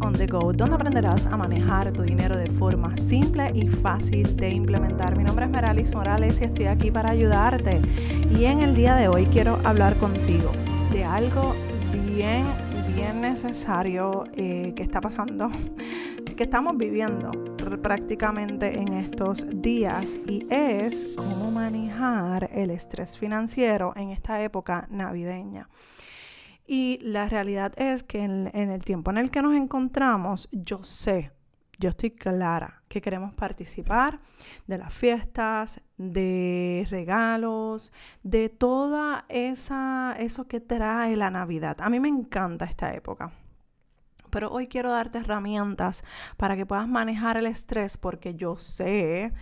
On the Go, donde aprenderás a manejar tu dinero de forma simple y fácil de implementar. Mi nombre es Meralis Morales y estoy aquí para ayudarte. Y en el día de hoy quiero hablar contigo de algo bien, bien necesario eh, que está pasando, que estamos viviendo prácticamente en estos días y es cómo manejar el estrés financiero en esta época navideña. Y la realidad es que en, el tiempo en el que nos encontramos, yo sé, yo estoy clara que queremos participar de las fiestas, de regalos, de toda esa eso que trae la Navidad. A mí me encanta esta época pero hoy quiero darte herramientas para que puedas manejar el estrés porque yo sé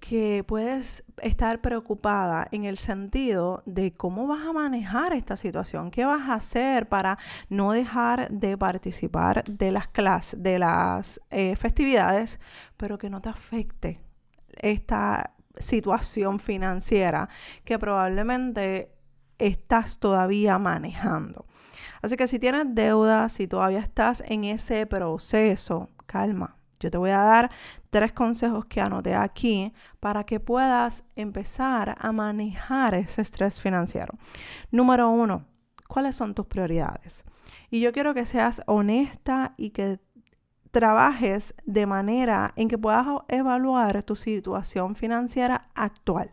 que puedes estar preocupada en el sentido de cómo vas a manejar esta situación, qué vas a hacer para no dejar de participar de las clases, de las eh, festividades, pero que no te afecte esta situación financiera que probablemente estás todavía manejando. Así que si tienes deuda, si todavía estás en ese proceso, calma. Yo te voy a dar tres consejos que anoté aquí para que puedas empezar a manejar ese estrés financiero. Número uno, ¿cuáles son tus prioridades? Y yo quiero que seas honesta y que trabajes de manera en que puedas evaluar tu situación financiera actual.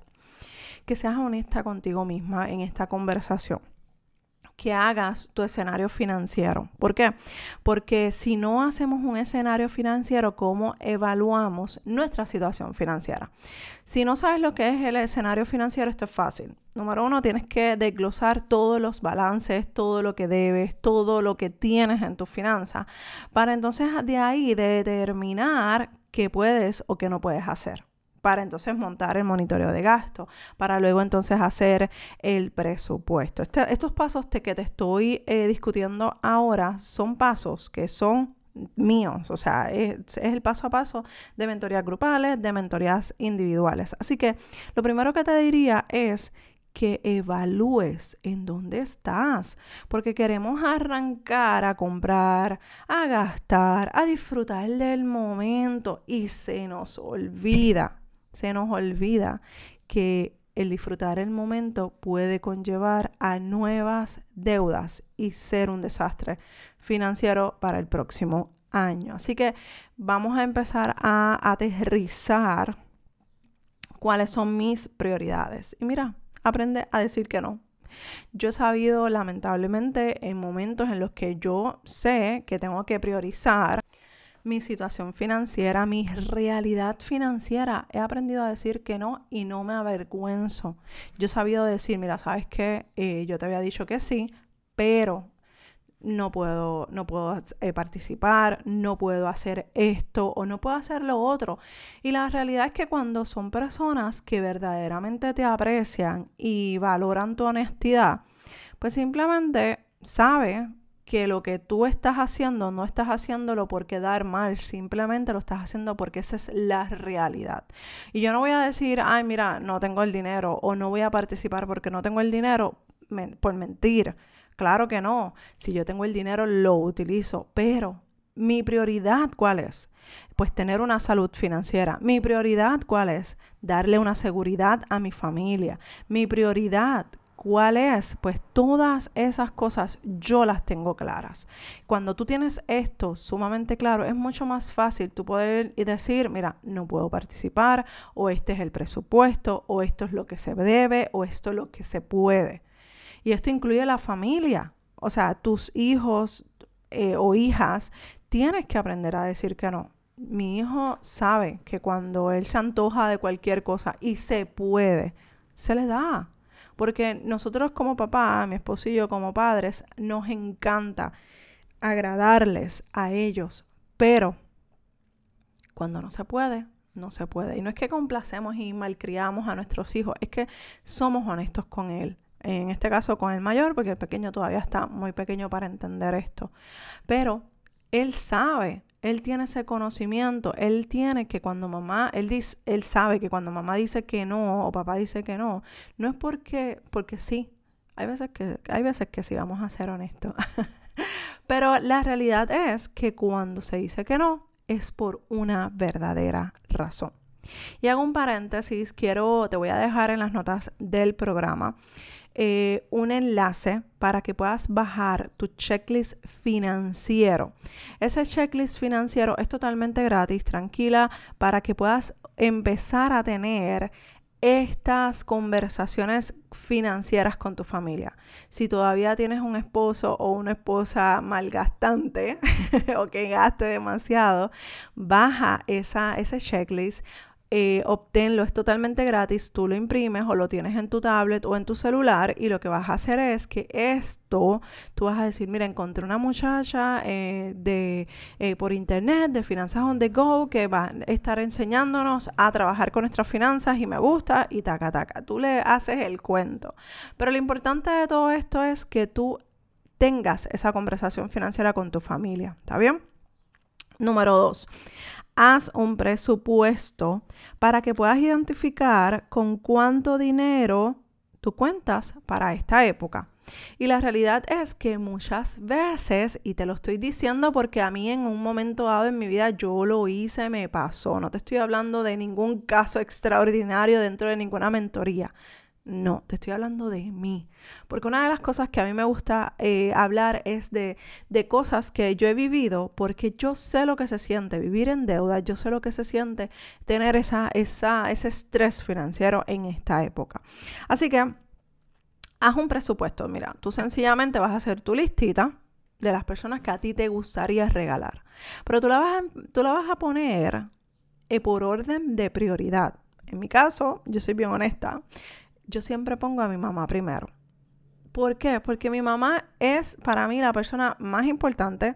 Que seas honesta contigo misma en esta conversación que hagas tu escenario financiero. ¿Por qué? Porque si no hacemos un escenario financiero, ¿cómo evaluamos nuestra situación financiera? Si no sabes lo que es el escenario financiero, esto es fácil. Número uno, tienes que desglosar todos los balances, todo lo que debes, todo lo que tienes en tu finanza, para entonces de ahí determinar qué puedes o qué no puedes hacer para entonces montar el monitoreo de gasto, para luego entonces hacer el presupuesto. Este, estos pasos que te estoy eh, discutiendo ahora son pasos que son míos, o sea, es, el paso a paso de mentorías grupales, de mentorías individuales. Así que lo primero que te diría es que evalúes en dónde estás, porque queremos arrancar a comprar, a gastar, a disfrutar del momento y se nos olvida se nos olvida que el disfrutar el momento puede conllevar a nuevas deudas y ser un desastre financiero para el próximo año. Así que vamos a empezar a aterrizar cuáles son mis prioridades. Y mira, aprende a decir que no. Yo he sabido lamentablemente en momentos en los que yo sé que tengo que priorizar mi situación financiera, mi realidad financiera. He aprendido a decir que no y no me avergüenzo. Yo he sabido decir, mira, sabes que eh, yo te había dicho que sí, pero no puedo, no puedo eh, participar, no puedo hacer esto o no puedo hacer lo otro. Y la realidad es que cuando son personas que verdaderamente te aprecian y valoran tu honestidad, pues simplemente sabe que lo que tú estás haciendo no estás haciéndolo por quedar mal, simplemente lo estás haciendo porque esa es la realidad. Y yo no voy a decir, ay, mira, no tengo el dinero o no voy a participar porque no tengo el dinero por mentir. Claro que no. Si yo tengo el dinero, lo utilizo, pero mi prioridad, ¿cuál es? Pues tener una salud financiera. Mi prioridad, ¿cuál es? Darle una seguridad a mi familia. Mi prioridad, ¿Cuál es? Pues todas esas cosas yo las tengo claras. Cuando tú tienes esto sumamente claro, es mucho más fácil tú poder decir, mira, no puedo participar, o este es el presupuesto, o esto es lo que se debe, o esto es lo que se puede. Y esto incluye la familia. O sea, tus hijos eh, o hijas tienes que aprender a decir que no. Mi hijo sabe que cuando él se antoja de cualquier cosa y se puede, se le da porque nosotros como papá, mi esposo y yo como padres, nos encanta agradarles a ellos, pero cuando no se puede, no se puede. Y no es que complacemos y malcriamos a nuestros hijos, es que somos honestos con él. En este caso con el mayor, porque el pequeño todavía está muy pequeño para entender esto. Pero él sabe él tiene ese conocimiento, él tiene que cuando mamá, él dice, él sabe que cuando mamá dice que no o papá dice que no, no es porque porque sí. Hay veces que hay veces que sí vamos a ser honestos. Pero la realidad es que cuando se dice que no, es por una verdadera razón. Y hago un paréntesis, quiero, te voy a dejar en las notas del programa eh, un enlace para que puedas bajar tu checklist financiero. Ese checklist financiero es totalmente gratis, tranquila, para que puedas empezar a tener estas conversaciones financieras con tu familia. Si todavía tienes un esposo o una esposa malgastante o que gaste demasiado, baja esa, ese checklist eh, obténlo, es totalmente gratis, tú lo imprimes o lo tienes en tu tablet o en tu celular y lo que vas a hacer es que esto, tú vas a decir, mira, encontré una muchacha eh, de, eh, por internet de Finanzas on the Go que va a estar enseñándonos a trabajar con nuestras finanzas y me gusta y taca, taca, tú le haces el cuento. Pero lo importante de todo esto es que tú tengas esa conversación financiera con tu familia, ¿está bien? Número dos, haz un presupuesto para que puedas identificar con cuánto dinero tú cuentas para esta época. Y la realidad es que muchas veces, y te lo estoy diciendo porque a mí en un momento dado en mi vida yo lo hice, me pasó, no te estoy hablando de ningún caso extraordinario dentro de ninguna mentoría. No, te estoy hablando de mí. Porque una de las cosas que a mí me gusta eh, hablar es de, de, cosas que yo he vivido, porque yo sé lo que se siente vivir en deuda, yo sé lo que se siente tener esa, esa, ese estrés financiero en esta época. Así que haz un presupuesto. Mira, tú sencillamente vas a hacer tu listita de las personas que a ti te gustaría regalar. Pero tú la vas a, tú la vas a poner eh, por orden de prioridad. En mi caso, yo soy bien honesta yo siempre pongo a mi mamá primero. ¿Por qué? Porque mi mamá es para mí la persona más importante,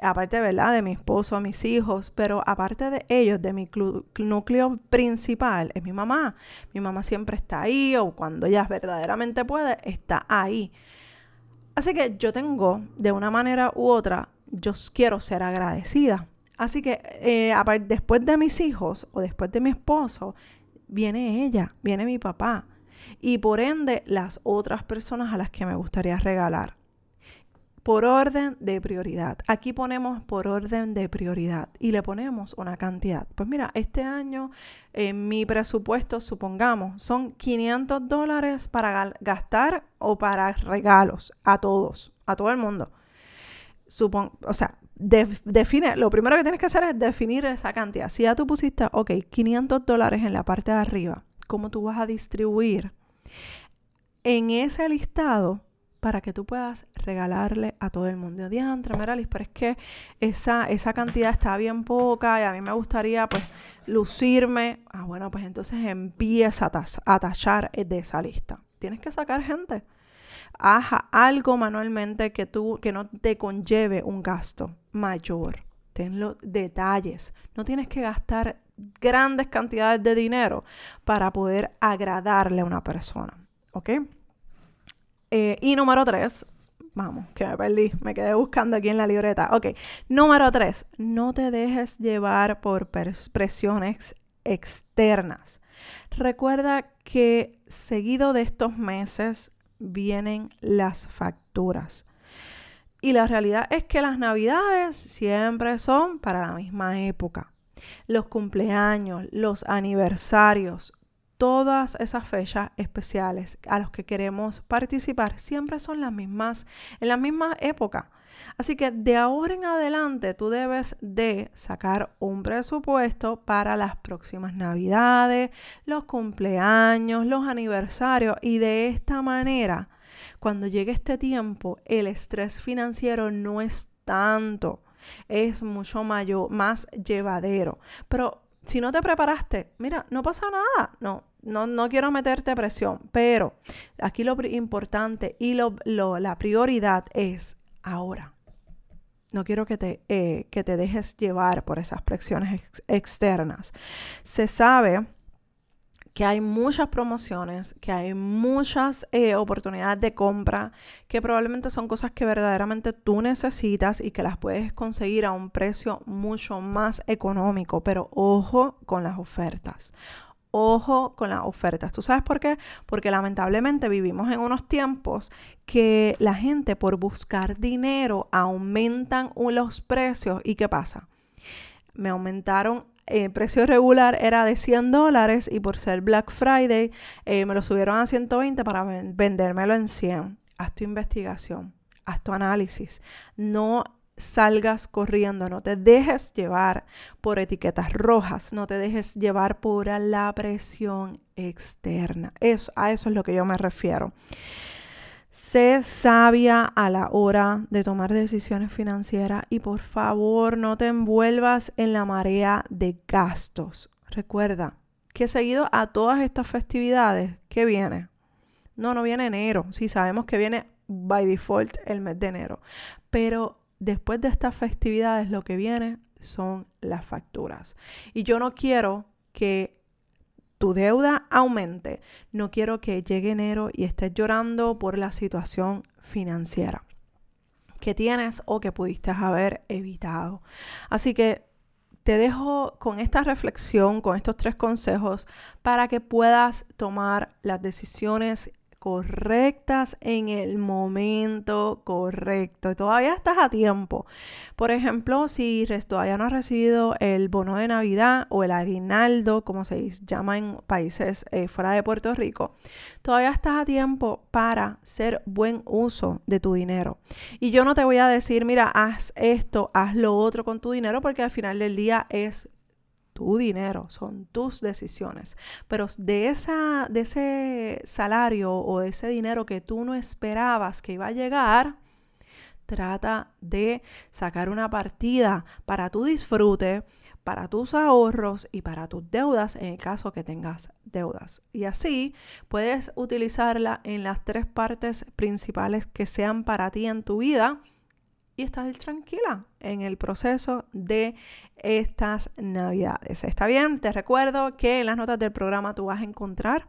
aparte, ¿verdad? De mi esposo, mis hijos, pero aparte de ellos, de mi núcleo principal, es mi mamá. Mi mamá siempre está ahí o cuando ella verdaderamente puede, está ahí. Así que yo tengo, de una manera u otra, yo quiero ser agradecida. Así que eh, después de mis hijos o después de mi esposo, viene ella, viene mi papá y por ende las otras personas a las que me gustaría regalar. Por orden de prioridad. Aquí ponemos por orden de prioridad y le ponemos una cantidad. Pues mira, este año en mi presupuesto, supongamos, son 500 dólares para gastar o para regalos a todos, a todo el mundo. o sea, define, lo primero que tienes que hacer es definir esa cantidad. Si ya tú pusiste, ok, 500 dólares en la parte de arriba, ¿cómo tú vas a distribuir en ese listado para que tú puedas regalarle a todo el mundo. Diantre, Meralis, pero es que esa, esa cantidad está bien poca y a mí me gustaría pues lucirme. Ah, bueno, pues entonces empieza a, a tachar de esa lista. Tienes que sacar gente. Haz algo manualmente que tú, que no te conlleve un gasto mayor. Ten los detalles. No tienes que gastar grandes cantidades de dinero para poder agradarle a una persona. ¿Ok? Eh, y número tres, vamos, que me perdí, me quedé buscando aquí en la libreta. Ok, número tres, no te dejes llevar por presiones externas. Recuerda que seguido de estos meses vienen las facturas. Y la realidad es que las navidades siempre son para la misma época los cumpleaños, los aniversarios, todas esas fechas especiales a los que queremos participar siempre son las mismas, en la misma época. Así que de ahora en adelante tú debes de sacar un presupuesto para las próximas navidades, los cumpleaños, los aniversarios y de esta manera, cuando llegue este tiempo, el estrés financiero no es tanto es mucho mayor, más llevadero. Pero si no te preparaste, mira, no pasa nada. No, no, no quiero meterte presión, pero aquí lo importante y lo, la prioridad es ahora. No quiero que te, eh, que te dejes llevar por esas presiones externas. Se sabe que hay muchas promociones, que hay muchas eh, oportunidades de compra, que probablemente son cosas que verdaderamente tú necesitas y que las puedes conseguir a un precio mucho más económico, pero ojo con las ofertas. ojo con las ofertas. ¿Tú sabes por qué? Porque lamentablemente vivimos en unos tiempos que la gente por buscar dinero aumentan los precios. ¿Y qué pasa? Me aumentaron el precio regular era de 100 dólares y por ser Black Friday eh, me lo subieron a 120 para vendérmelo en 100. Haz tu investigación, haz tu análisis. No salgas corriendo, no te dejes llevar por etiquetas rojas, no te dejes llevar por la presión externa. Eso, a eso es lo que yo me refiero. Sé sabia a la hora de tomar decisiones financieras y por favor no te envuelvas en la marea de gastos. Recuerda que seguido a todas estas festividades, ¿qué viene? No, no viene enero. Sí, sabemos que viene by default el mes de enero. Pero después de estas festividades lo que viene son las facturas. Y yo no quiero que tu deuda aumente. No quiero que llegue enero y estés llorando por la situación financiera que tienes o que pudiste haber evitado. Así que te dejo con esta reflexión, con estos tres consejos, para que puedas tomar las decisiones correctas en el momento correcto. Todavía estás a tiempo. Por ejemplo, si todavía no has recibido el bono de Navidad o el aguinaldo, como se llama en países eh, fuera de Puerto Rico, todavía estás a tiempo para hacer buen uso de tu dinero. Y yo no te voy a decir, mira, haz esto, haz lo otro con tu dinero, porque al final del día es tu dinero, son tus decisiones. Pero de, esa, de ese salario o de ese dinero que tú no esperabas que iba a llegar, trata de sacar una partida para tu disfrute, para tus ahorros y para tus deudas en el caso que tengas deudas. Y así puedes utilizarla en las tres partes principales que sean para ti en tu vida y estás tranquila en el proceso de estas navidades. ¿Está bien? Te recuerdo que en las notas del programa tú vas a encontrar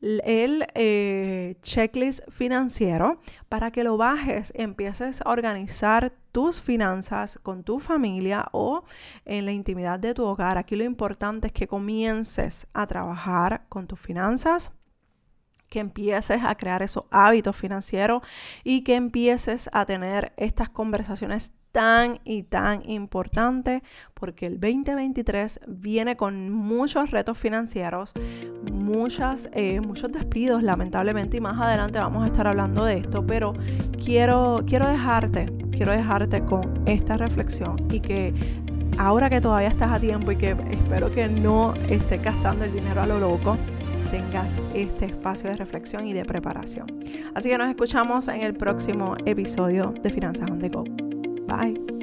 el eh, checklist financiero para que lo bajes, empieces a organizar tus finanzas con tu familia o en la intimidad de tu hogar. Aquí lo importante es que comiences a trabajar con tus finanzas que empieces a crear esos hábitos financieros y que empieces a tener estas conversaciones tan y tan importantes porque el 2023 viene con muchos retos financieros, muchas, eh, muchos despidos lamentablemente y más adelante vamos a estar hablando de esto, pero quiero, quiero dejarte, quiero dejarte con esta reflexión y que ahora que todavía estás a tiempo y que espero que no estés gastando el dinero a lo loco, tengas este espacio de reflexión y de preparación. Así que nos escuchamos en el próximo episodio de Finanzas on the Go. Bye.